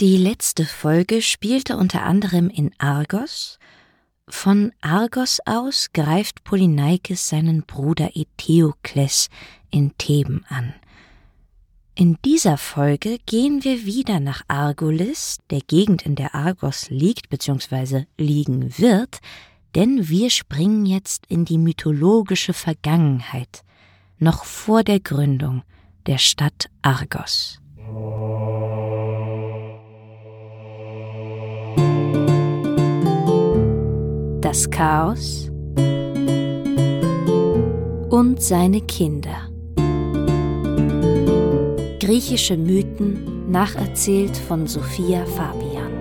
Die letzte Folge spielte unter anderem in Argos. Von Argos aus greift Polyneikes seinen Bruder Eteokles in Theben an. In dieser Folge gehen wir wieder nach Argolis, der Gegend, in der Argos liegt bzw. liegen wird, denn wir springen jetzt in die mythologische Vergangenheit, noch vor der Gründung der Stadt Argos. Das Chaos und seine Kinder. Griechische Mythen nacherzählt von Sophia Fabian.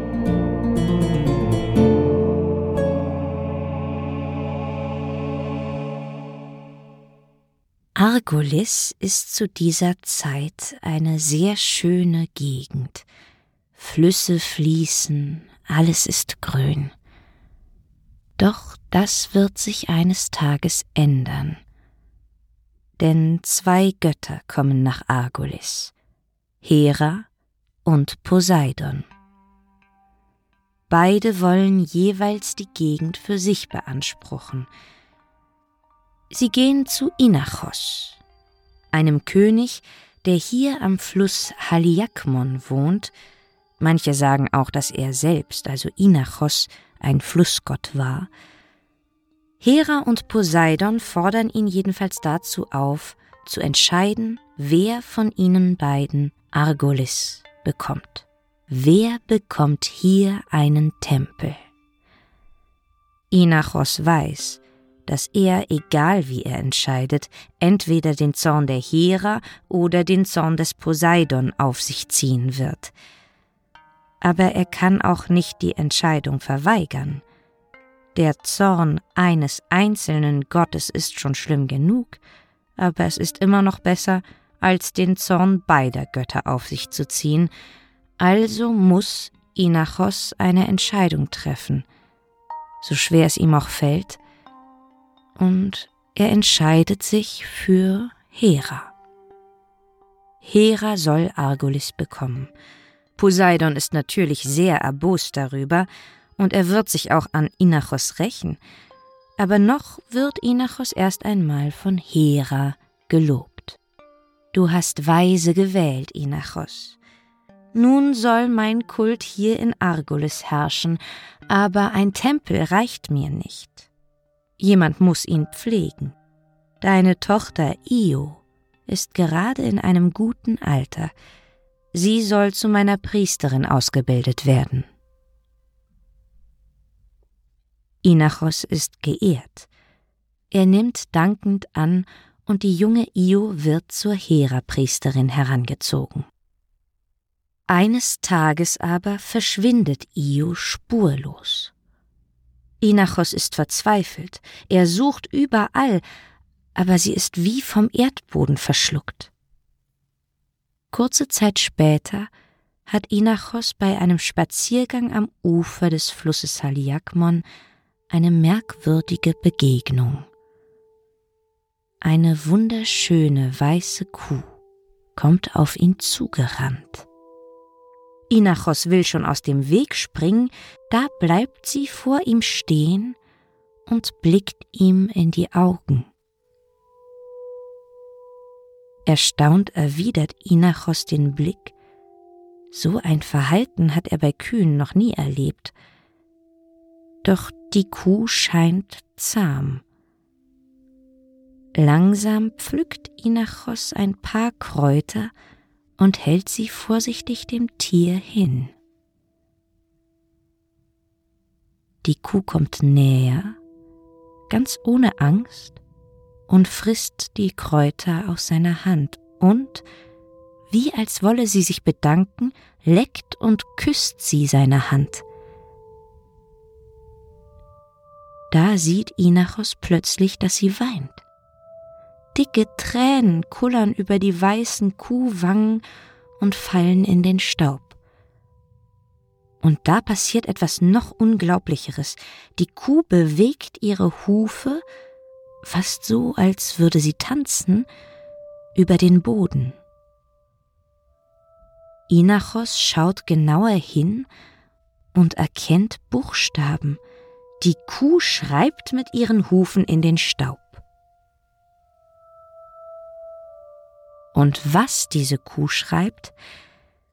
Argolis ist zu dieser Zeit eine sehr schöne Gegend. Flüsse fließen, alles ist grün. Doch das wird sich eines Tages ändern. Denn zwei Götter kommen nach Argolis, Hera und Poseidon. Beide wollen jeweils die Gegend für sich beanspruchen. Sie gehen zu Inachos, einem König, der hier am Fluss Haliakmon wohnt. Manche sagen auch, dass er selbst, also Inachos, ein Flussgott war. Hera und Poseidon fordern ihn jedenfalls dazu auf, zu entscheiden, wer von ihnen beiden Argolis bekommt. Wer bekommt hier einen Tempel? Inachos weiß, dass er, egal wie er entscheidet, entweder den Zorn der Hera oder den Zorn des Poseidon auf sich ziehen wird aber er kann auch nicht die Entscheidung verweigern. Der Zorn eines einzelnen Gottes ist schon schlimm genug, aber es ist immer noch besser, als den Zorn beider Götter auf sich zu ziehen, also muss Inachos eine Entscheidung treffen, so schwer es ihm auch fällt, und er entscheidet sich für Hera. Hera soll Argolis bekommen, Poseidon ist natürlich sehr erbost darüber, und er wird sich auch an Inachos rächen, aber noch wird Inachos erst einmal von Hera gelobt. Du hast weise gewählt, Inachos. Nun soll mein Kult hier in Argolis herrschen, aber ein Tempel reicht mir nicht. Jemand muss ihn pflegen. Deine Tochter Io ist gerade in einem guten Alter, sie soll zu meiner Priesterin ausgebildet werden. Inachos ist geehrt. Er nimmt dankend an, und die junge Io wird zur Hera-Priesterin herangezogen. Eines Tages aber verschwindet Io spurlos. Inachos ist verzweifelt, er sucht überall, aber sie ist wie vom Erdboden verschluckt. Kurze Zeit später hat Inachos bei einem Spaziergang am Ufer des Flusses Haliakmon eine merkwürdige Begegnung. Eine wunderschöne weiße Kuh kommt auf ihn zugerannt. Inachos will schon aus dem Weg springen, da bleibt sie vor ihm stehen und blickt ihm in die Augen. Erstaunt erwidert Inachos den Blick. So ein Verhalten hat er bei Kühen noch nie erlebt. Doch die Kuh scheint zahm. Langsam pflückt Inachos ein paar Kräuter und hält sie vorsichtig dem Tier hin. Die Kuh kommt näher, ganz ohne Angst und frisst die Kräuter aus seiner Hand und, wie als wolle sie sich bedanken, leckt und küsst sie seine Hand. Da sieht Inachos plötzlich, dass sie weint. Dicke Tränen kullern über die weißen Kuhwangen und fallen in den Staub. Und da passiert etwas noch Unglaublicheres. Die Kuh bewegt ihre Hufe fast so, als würde sie tanzen, über den Boden. Inachos schaut genauer hin und erkennt Buchstaben. Die Kuh schreibt mit ihren Hufen in den Staub. Und was diese Kuh schreibt,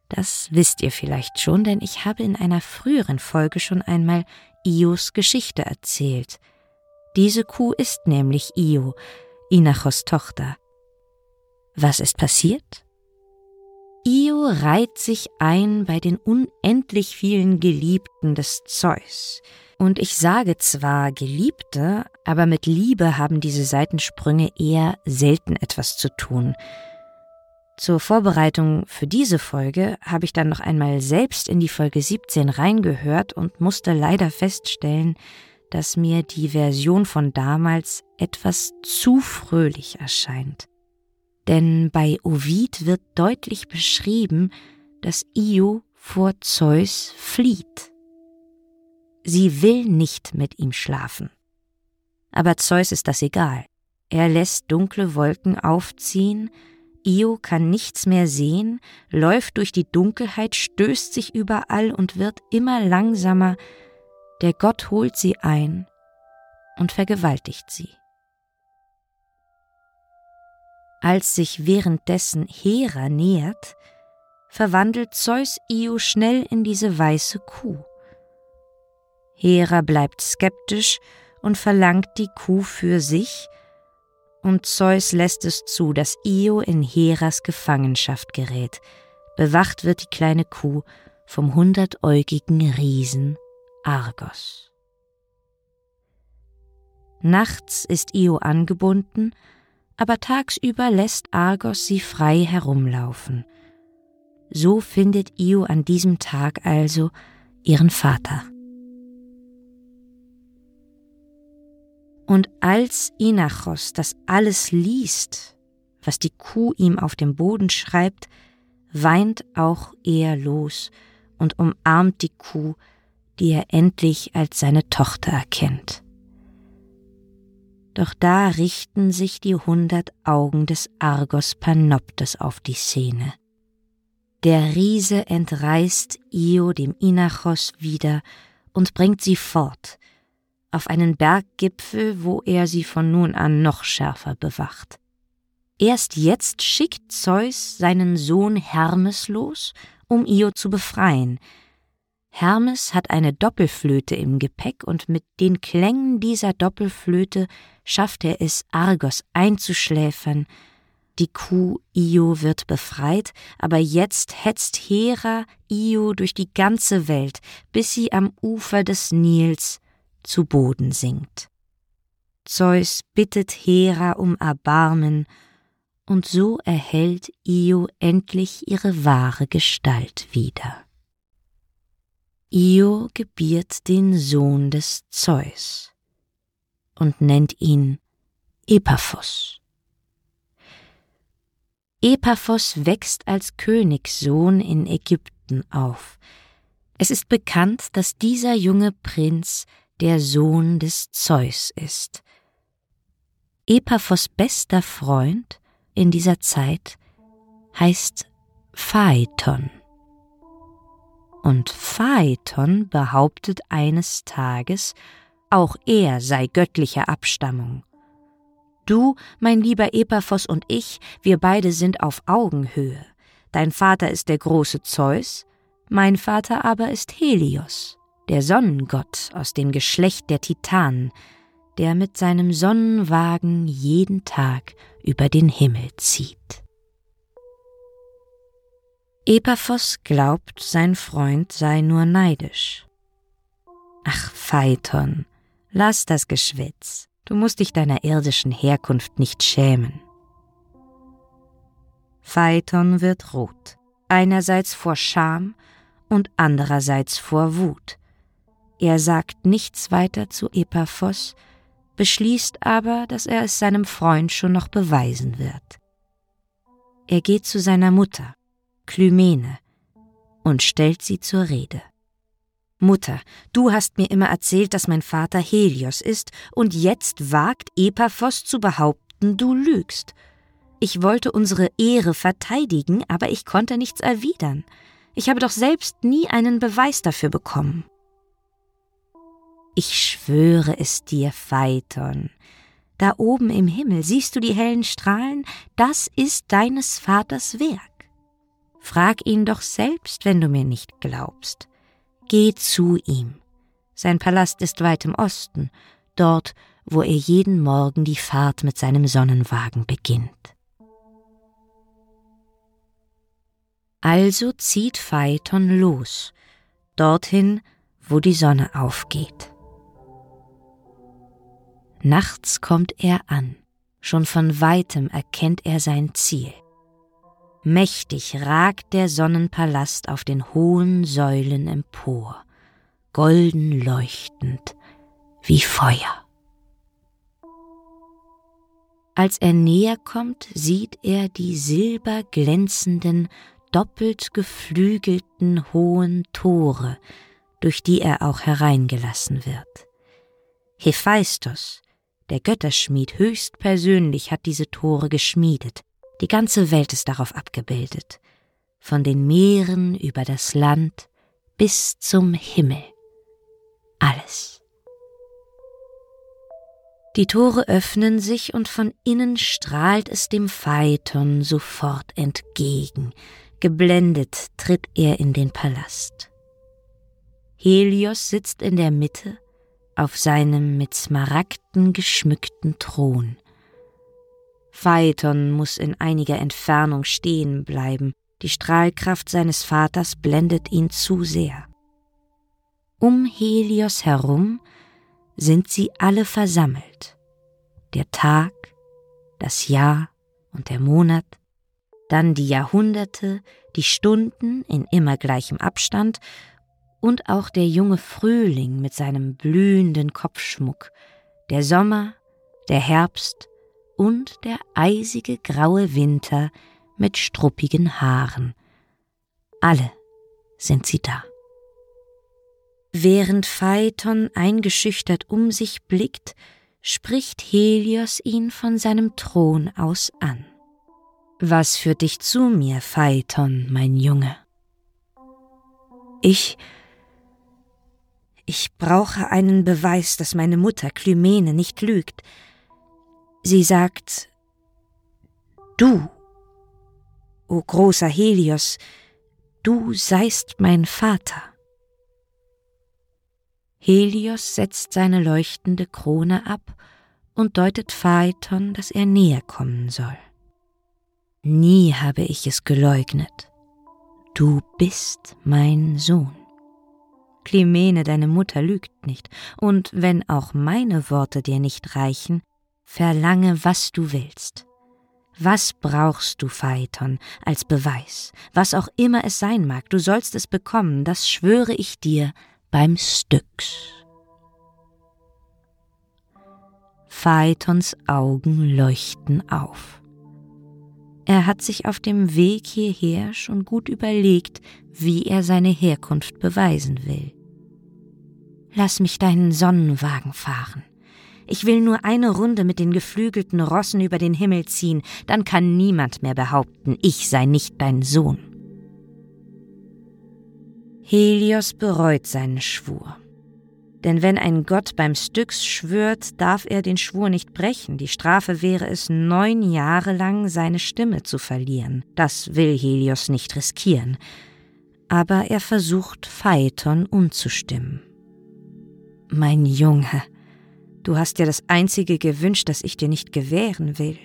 das wisst ihr vielleicht schon, denn ich habe in einer früheren Folge schon einmal Ios Geschichte erzählt. Diese Kuh ist nämlich Io, Inachos Tochter. Was ist passiert? Io reiht sich ein bei den unendlich vielen Geliebten des Zeus. Und ich sage zwar Geliebte, aber mit Liebe haben diese Seitensprünge eher selten etwas zu tun. Zur Vorbereitung für diese Folge habe ich dann noch einmal selbst in die Folge 17 reingehört und musste leider feststellen, dass mir die Version von damals etwas zu fröhlich erscheint. Denn bei Ovid wird deutlich beschrieben, dass Io vor Zeus flieht. Sie will nicht mit ihm schlafen. Aber Zeus ist das egal. Er lässt dunkle Wolken aufziehen, Io kann nichts mehr sehen, läuft durch die Dunkelheit, stößt sich überall und wird immer langsamer. Der Gott holt sie ein und vergewaltigt sie. Als sich währenddessen Hera nähert, verwandelt Zeus Io schnell in diese weiße Kuh. Hera bleibt skeptisch und verlangt die Kuh für sich, und Zeus lässt es zu, dass Io in Heras Gefangenschaft gerät. Bewacht wird die kleine Kuh vom hundertäugigen Riesen Argos. Nachts ist Io angebunden, aber tagsüber lässt Argos sie frei herumlaufen. So findet Io an diesem Tag also ihren Vater. Und als Inachos das alles liest, was die Kuh ihm auf dem Boden schreibt, weint auch er los und umarmt die Kuh, die er endlich als seine Tochter erkennt. Doch da richten sich die hundert Augen des Argos Panoptes auf die Szene. Der Riese entreißt Io dem Inachos wieder und bringt sie fort, auf einen Berggipfel, wo er sie von nun an noch schärfer bewacht. Erst jetzt schickt Zeus seinen Sohn Hermes los, um Io zu befreien. Hermes hat eine Doppelflöte im Gepäck und mit den Klängen dieser Doppelflöte schafft er es, Argos einzuschläfern. Die Kuh Io wird befreit, aber jetzt hetzt Hera Io durch die ganze Welt, bis sie am Ufer des Nils zu Boden sinkt. Zeus bittet Hera um Erbarmen, und so erhält Io endlich ihre wahre Gestalt wieder. Io gebiert den Sohn des Zeus und nennt ihn Epaphos. Epaphos wächst als Königssohn in Ägypten auf. Es ist bekannt, dass dieser junge Prinz der Sohn des Zeus ist. Epaphos bester Freund in dieser Zeit heißt Phaeton. Und Phaeton behauptet eines Tages, auch er sei göttlicher Abstammung. Du, mein lieber Epaphos und ich, wir beide sind auf Augenhöhe. Dein Vater ist der große Zeus, mein Vater aber ist Helios der Sonnengott aus dem Geschlecht der Titanen, der mit seinem Sonnenwagen jeden Tag über den Himmel zieht. Epaphos glaubt, sein Freund sei nur neidisch. Ach, Phaeton, lass das Geschwätz, du musst dich deiner irdischen Herkunft nicht schämen. Phaeton wird rot, einerseits vor Scham und andererseits vor Wut. Er sagt nichts weiter zu Epaphos, beschließt aber, dass er es seinem Freund schon noch beweisen wird. Er geht zu seiner Mutter, Klymene, und stellt sie zur Rede. Mutter, du hast mir immer erzählt, dass mein Vater Helios ist, und jetzt wagt Epaphos zu behaupten, du lügst. Ich wollte unsere Ehre verteidigen, aber ich konnte nichts erwidern. Ich habe doch selbst nie einen Beweis dafür bekommen. Ich schwöre es dir, Phaeton. Da oben im Himmel siehst du die hellen Strahlen, das ist deines Vaters Werk. Frag ihn doch selbst, wenn du mir nicht glaubst. Geh zu ihm. Sein Palast ist weit im Osten, dort, wo er jeden Morgen die Fahrt mit seinem Sonnenwagen beginnt. Also zieht Phaeton los, dorthin, wo die Sonne aufgeht. Nachts kommt er an, schon von weitem erkennt er sein Ziel. Mächtig ragt der Sonnenpalast auf den hohen Säulen empor, golden leuchtend wie Feuer. Als er näher kommt, sieht er die silberglänzenden, doppelt geflügelten hohen Tore, durch die er auch hereingelassen wird. Hephaistos, der Götterschmied höchstpersönlich hat diese Tore geschmiedet. Die ganze Welt ist darauf abgebildet. Von den Meeren über das Land bis zum Himmel. Alles. Die Tore öffnen sich und von innen strahlt es dem Phaeton sofort entgegen. Geblendet tritt er in den Palast. Helios sitzt in der Mitte auf seinem mit Smaragden geschmückten Thron. Phaeton muss in einiger Entfernung stehen bleiben, die Strahlkraft seines Vaters blendet ihn zu sehr. Um Helios herum sind sie alle versammelt. Der Tag, das Jahr und der Monat, dann die Jahrhunderte, die Stunden in immer gleichem Abstand und auch der junge Frühling mit seinem blühenden Kopfschmuck, der Sommer, der Herbst und der eisige graue Winter mit struppigen Haaren. Alle sind sie da. Während Phaeton eingeschüchtert um sich blickt, spricht Helios ihn von seinem Thron aus an. Was führt dich zu mir, Phaeton, mein Junge? Ich ich brauche einen Beweis, dass meine Mutter Klymene nicht lügt. Sie sagt, du, o großer Helios, du seist mein Vater. Helios setzt seine leuchtende Krone ab und deutet Phaeton, dass er näher kommen soll. Nie habe ich es geleugnet. Du bist mein Sohn. Climene, deine Mutter lügt nicht, und wenn auch meine Worte dir nicht reichen, verlange, was du willst. Was brauchst du, Phaeton, als Beweis? Was auch immer es sein mag, du sollst es bekommen, das schwöre ich dir beim Styx. Phaetons Augen leuchten auf. Er hat sich auf dem Weg hierher schon gut überlegt, wie er seine Herkunft beweisen will. Lass mich deinen Sonnenwagen fahren. Ich will nur eine Runde mit den geflügelten Rossen über den Himmel ziehen, dann kann niemand mehr behaupten, ich sei nicht dein Sohn. Helios bereut seinen Schwur. Denn wenn ein Gott beim Styx schwört, darf er den Schwur nicht brechen. Die Strafe wäre es, neun Jahre lang seine Stimme zu verlieren. Das will Helios nicht riskieren. Aber er versucht, Phaeton umzustimmen. Mein Junge, du hast dir das Einzige gewünscht, das ich dir nicht gewähren will.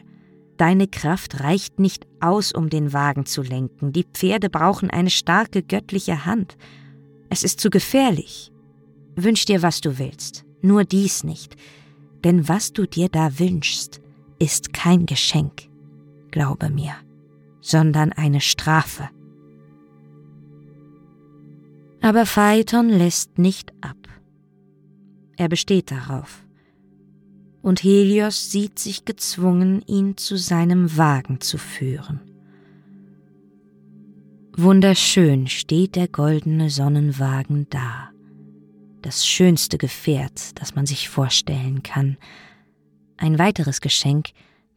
Deine Kraft reicht nicht aus, um den Wagen zu lenken. Die Pferde brauchen eine starke göttliche Hand. Es ist zu gefährlich. Wünsch dir, was du willst, nur dies nicht, denn was du dir da wünschst, ist kein Geschenk, glaube mir, sondern eine Strafe. Aber Phaeton lässt nicht ab. Er besteht darauf. Und Helios sieht sich gezwungen, ihn zu seinem Wagen zu führen. Wunderschön steht der goldene Sonnenwagen da das schönste Gefährt, das man sich vorstellen kann, ein weiteres Geschenk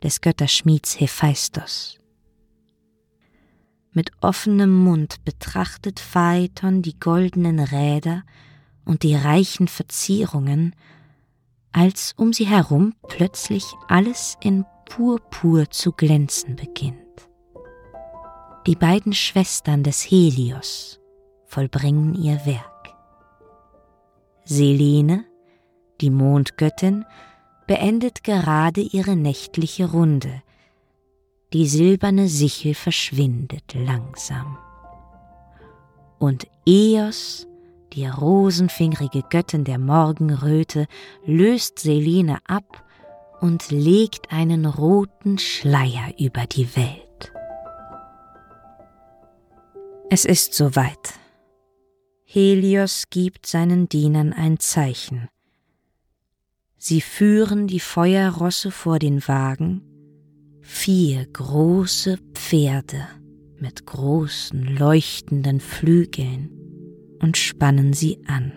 des Götterschmieds Hephaistos. Mit offenem Mund betrachtet Phaeton die goldenen Räder und die reichen Verzierungen, als um sie herum plötzlich alles in Purpur zu glänzen beginnt. Die beiden Schwestern des Helios vollbringen ihr Werk. Selene, die Mondgöttin, beendet gerade ihre nächtliche Runde. Die silberne Sichel verschwindet langsam. Und Eos, die rosenfingrige Göttin der Morgenröte, löst Selene ab und legt einen roten Schleier über die Welt. Es ist soweit. Helios gibt seinen Dienern ein Zeichen. Sie führen die Feuerrosse vor den Wagen, vier große Pferde mit großen leuchtenden Flügeln und spannen sie an.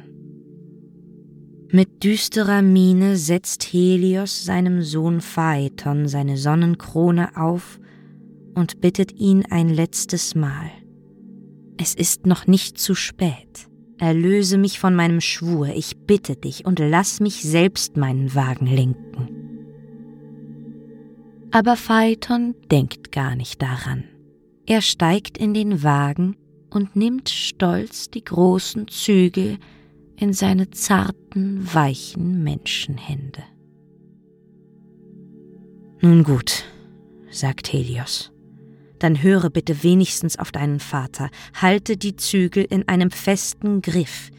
Mit düsterer Miene setzt Helios seinem Sohn Phaeton seine Sonnenkrone auf und bittet ihn ein letztes Mal. Es ist noch nicht zu spät. Erlöse mich von meinem Schwur, ich bitte dich, und lass mich selbst meinen Wagen lenken. Aber Phaeton denkt gar nicht daran. Er steigt in den Wagen und nimmt stolz die großen Zügel in seine zarten, weichen Menschenhände. Nun gut, sagt Helios dann höre bitte wenigstens auf deinen Vater, halte die Zügel in einem festen Griff.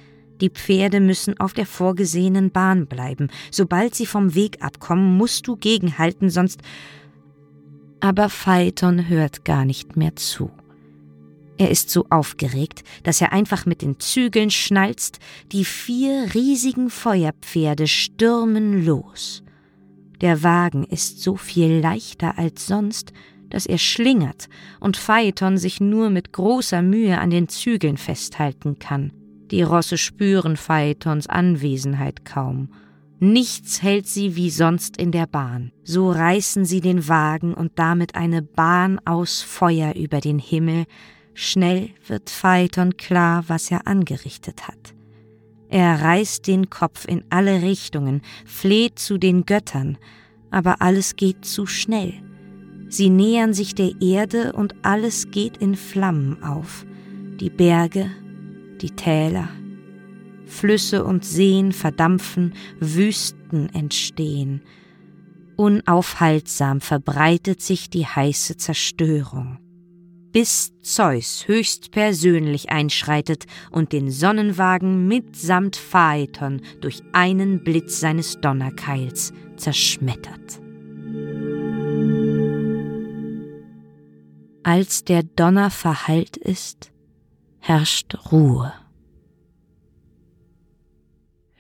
Die Pferde müssen auf der vorgesehenen Bahn bleiben. Sobald sie vom Weg abkommen, musst du gegenhalten, sonst. Aber Phaeton hört gar nicht mehr zu. Er ist so aufgeregt, dass er einfach mit den Zügeln schnalzt, die vier riesigen Feuerpferde stürmen los. Der Wagen ist so viel leichter als sonst, dass er schlingert und Phaeton sich nur mit großer Mühe an den Zügeln festhalten kann. Die Rosse spüren Phaetons Anwesenheit kaum. Nichts hält sie wie sonst in der Bahn. So reißen sie den Wagen und damit eine Bahn aus Feuer über den Himmel. Schnell wird Phaeton klar, was er angerichtet hat. Er reißt den Kopf in alle Richtungen, fleht zu den Göttern, aber alles geht zu schnell. Sie nähern sich der Erde und alles geht in Flammen auf. Die Berge, die Täler, Flüsse und Seen verdampfen, Wüsten entstehen. Unaufhaltsam verbreitet sich die heiße Zerstörung, bis Zeus höchstpersönlich einschreitet und den Sonnenwagen mitsamt Phaeton durch einen Blitz seines Donnerkeils zerschmettert. Als der Donner verhallt ist, herrscht Ruhe.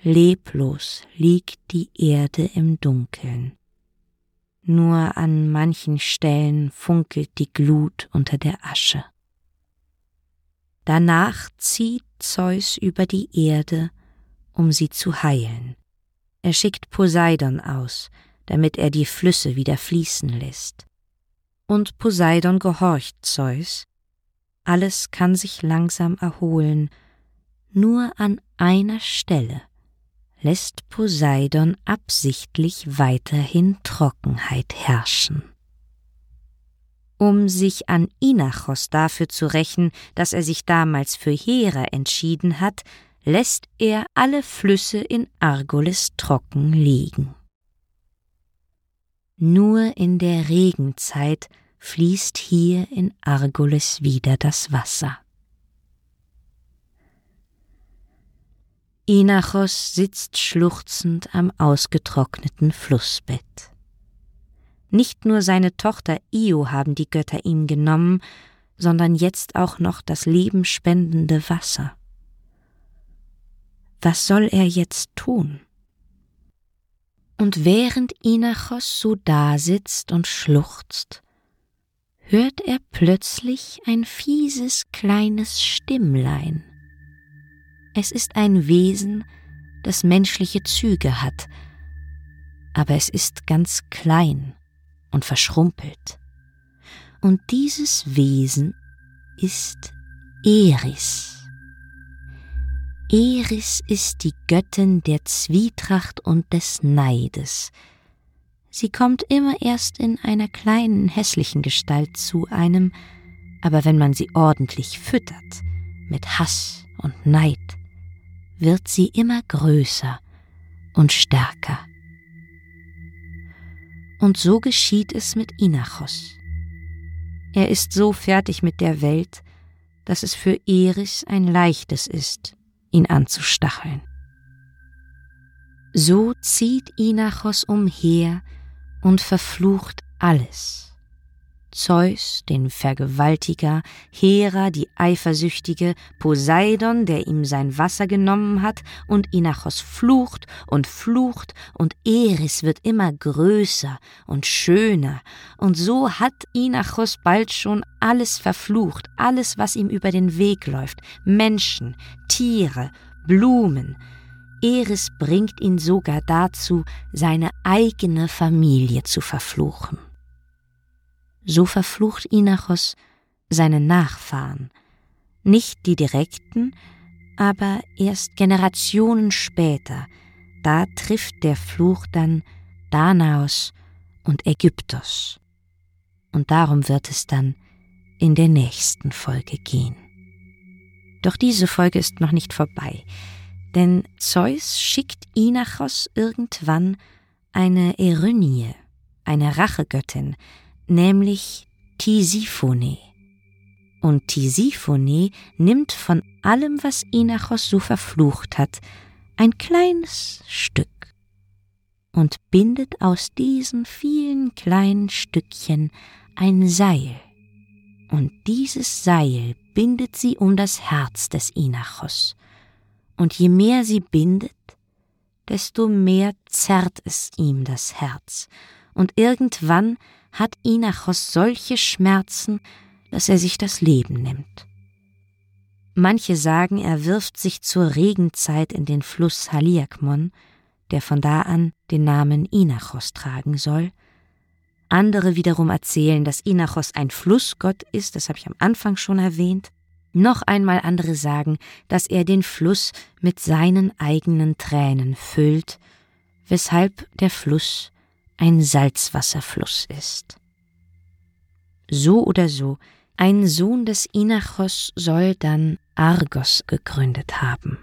Leblos liegt die Erde im Dunkeln. Nur an manchen Stellen funkelt die Glut unter der Asche. Danach zieht Zeus über die Erde, um sie zu heilen. Er schickt Poseidon aus, damit er die Flüsse wieder fließen lässt und Poseidon gehorcht Zeus. Alles kann sich langsam erholen, nur an einer Stelle lässt Poseidon absichtlich weiterhin Trockenheit herrschen. Um sich an Inachos dafür zu rächen, dass er sich damals für Hera entschieden hat, lässt er alle Flüsse in Argolis trocken liegen. Nur in der Regenzeit fließt hier in Argolis wieder das Wasser. Inachos sitzt schluchzend am ausgetrockneten Flussbett. Nicht nur seine Tochter Io haben die Götter ihm genommen, sondern jetzt auch noch das lebenspendende Wasser. Was soll er jetzt tun? Und während Inachos so dasitzt und schluchzt, hört er plötzlich ein fieses kleines Stimmlein. Es ist ein Wesen, das menschliche Züge hat, aber es ist ganz klein und verschrumpelt. Und dieses Wesen ist Eris. Eris ist die Göttin der Zwietracht und des Neides. Sie kommt immer erst in einer kleinen hässlichen Gestalt zu einem, aber wenn man sie ordentlich füttert, mit Hass und Neid, wird sie immer größer und stärker. Und so geschieht es mit Inachos. Er ist so fertig mit der Welt, dass es für Eris ein leichtes ist, ihn anzustacheln. So zieht Inachos umher und verflucht alles. Zeus, den Vergewaltiger, Hera, die Eifersüchtige, Poseidon, der ihm sein Wasser genommen hat, und Inachos flucht und flucht, und Eris wird immer größer und schöner, und so hat Inachos bald schon alles verflucht, alles, was ihm über den Weg läuft, Menschen, Tiere, Blumen, Eris bringt ihn sogar dazu, seine eigene Familie zu verfluchen. So verflucht Inachos seine Nachfahren, nicht die direkten, aber erst Generationen später, da trifft der Fluch dann Danaos und Ägyptos. Und darum wird es dann in der nächsten Folge gehen. Doch diese Folge ist noch nicht vorbei, denn Zeus schickt Inachos irgendwann eine Erynie, eine Rachegöttin, nämlich Tisiphone. Und Tisiphone nimmt von allem, was Inachos so verflucht hat, ein kleines Stück und bindet aus diesen vielen kleinen Stückchen ein Seil. Und dieses Seil bindet sie um das Herz des Inachos. Und je mehr sie bindet, desto mehr zerrt es ihm das Herz. Und irgendwann hat Inachos solche Schmerzen, dass er sich das Leben nimmt. Manche sagen, er wirft sich zur Regenzeit in den Fluss Haliakmon, der von da an den Namen Inachos tragen soll. Andere wiederum erzählen, dass Inachos ein Flussgott ist, das habe ich am Anfang schon erwähnt. Noch einmal andere sagen, dass er den Fluss mit seinen eigenen Tränen füllt, weshalb der Fluss ein Salzwasserfluss ist. So oder so, ein Sohn des Inachos soll dann Argos gegründet haben.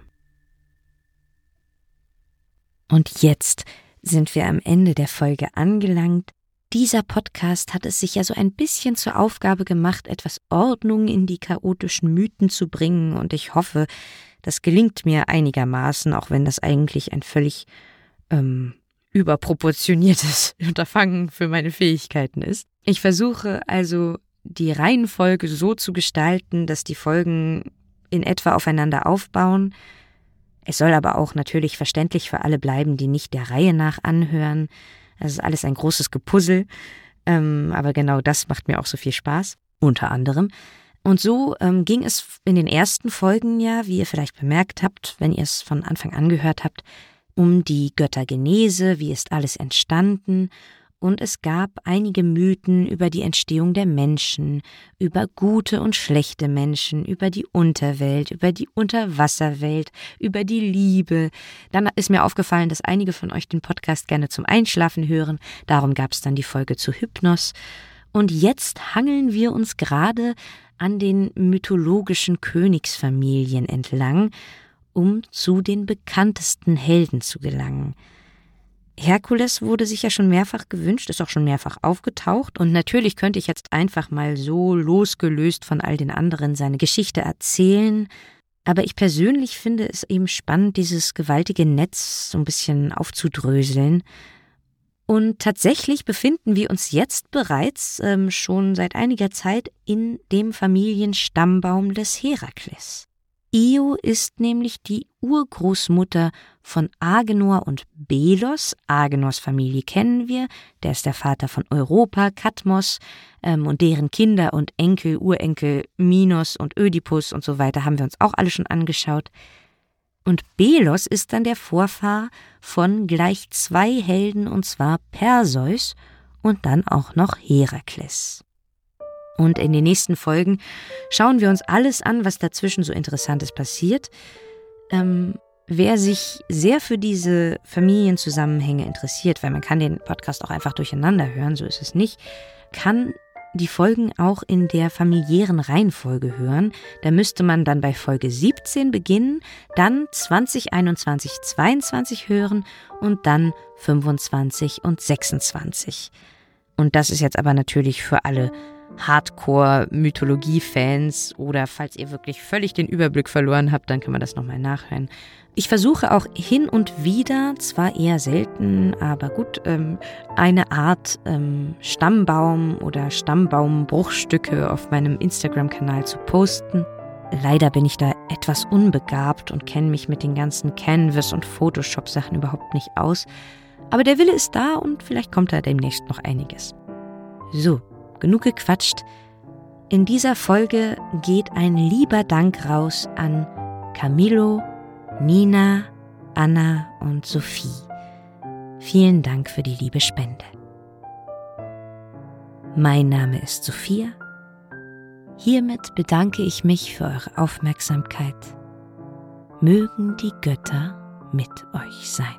Und jetzt sind wir am Ende der Folge angelangt. Dieser Podcast hat es sich ja so ein bisschen zur Aufgabe gemacht, etwas Ordnung in die chaotischen Mythen zu bringen, und ich hoffe, das gelingt mir einigermaßen, auch wenn das eigentlich ein völlig ähm, überproportioniertes Unterfangen für meine Fähigkeiten ist. Ich versuche also die Reihenfolge so zu gestalten, dass die Folgen in etwa aufeinander aufbauen. Es soll aber auch natürlich verständlich für alle bleiben, die nicht der Reihe nach anhören. Das ist alles ein großes Gepuzzle. Ähm, aber genau das macht mir auch so viel Spaß, unter anderem. Und so ähm, ging es in den ersten Folgen ja, wie ihr vielleicht bemerkt habt, wenn ihr es von Anfang an gehört habt, um die Göttergenese, wie ist alles entstanden, und es gab einige Mythen über die Entstehung der Menschen, über gute und schlechte Menschen, über die Unterwelt, über die Unterwasserwelt, über die Liebe. Dann ist mir aufgefallen, dass einige von euch den Podcast gerne zum Einschlafen hören, darum gab es dann die Folge zu Hypnos. Und jetzt hangeln wir uns gerade an den mythologischen Königsfamilien entlang um zu den bekanntesten Helden zu gelangen. Herkules wurde sich ja schon mehrfach gewünscht, ist auch schon mehrfach aufgetaucht und natürlich könnte ich jetzt einfach mal so losgelöst von all den anderen seine Geschichte erzählen, aber ich persönlich finde es eben spannend, dieses gewaltige Netz so ein bisschen aufzudröseln. Und tatsächlich befinden wir uns jetzt bereits ähm, schon seit einiger Zeit in dem Familienstammbaum des Herakles. Io ist nämlich die Urgroßmutter von Agenor und Belos. Agenors Familie kennen wir, der ist der Vater von Europa, Katmos ähm, und deren Kinder und Enkel, Urenkel, Minos und Ödipus und so weiter haben wir uns auch alle schon angeschaut. Und Belos ist dann der Vorfahr von gleich zwei Helden, und zwar Perseus und dann auch noch Herakles. Und in den nächsten Folgen schauen wir uns alles an, was dazwischen so Interessantes passiert. Ähm, wer sich sehr für diese Familienzusammenhänge interessiert, weil man kann den Podcast auch einfach durcheinander hören, so ist es nicht, kann die Folgen auch in der familiären Reihenfolge hören. Da müsste man dann bei Folge 17 beginnen, dann 2021, 22 hören und dann 25 und 26. Und das ist jetzt aber natürlich für alle Hardcore-Mythologie-Fans oder falls ihr wirklich völlig den Überblick verloren habt, dann kann man das nochmal nachhören. Ich versuche auch hin und wieder, zwar eher selten, aber gut, ähm, eine Art ähm, Stammbaum oder Stammbaumbruchstücke auf meinem Instagram-Kanal zu posten. Leider bin ich da etwas unbegabt und kenne mich mit den ganzen Canvas- und Photoshop-Sachen überhaupt nicht aus. Aber der Wille ist da und vielleicht kommt da demnächst noch einiges. So, genug gequatscht. In dieser Folge geht ein lieber Dank raus an Camilo, Nina, Anna und Sophie. Vielen Dank für die liebe Spende. Mein Name ist Sophia. Hiermit bedanke ich mich für eure Aufmerksamkeit. Mögen die Götter mit euch sein.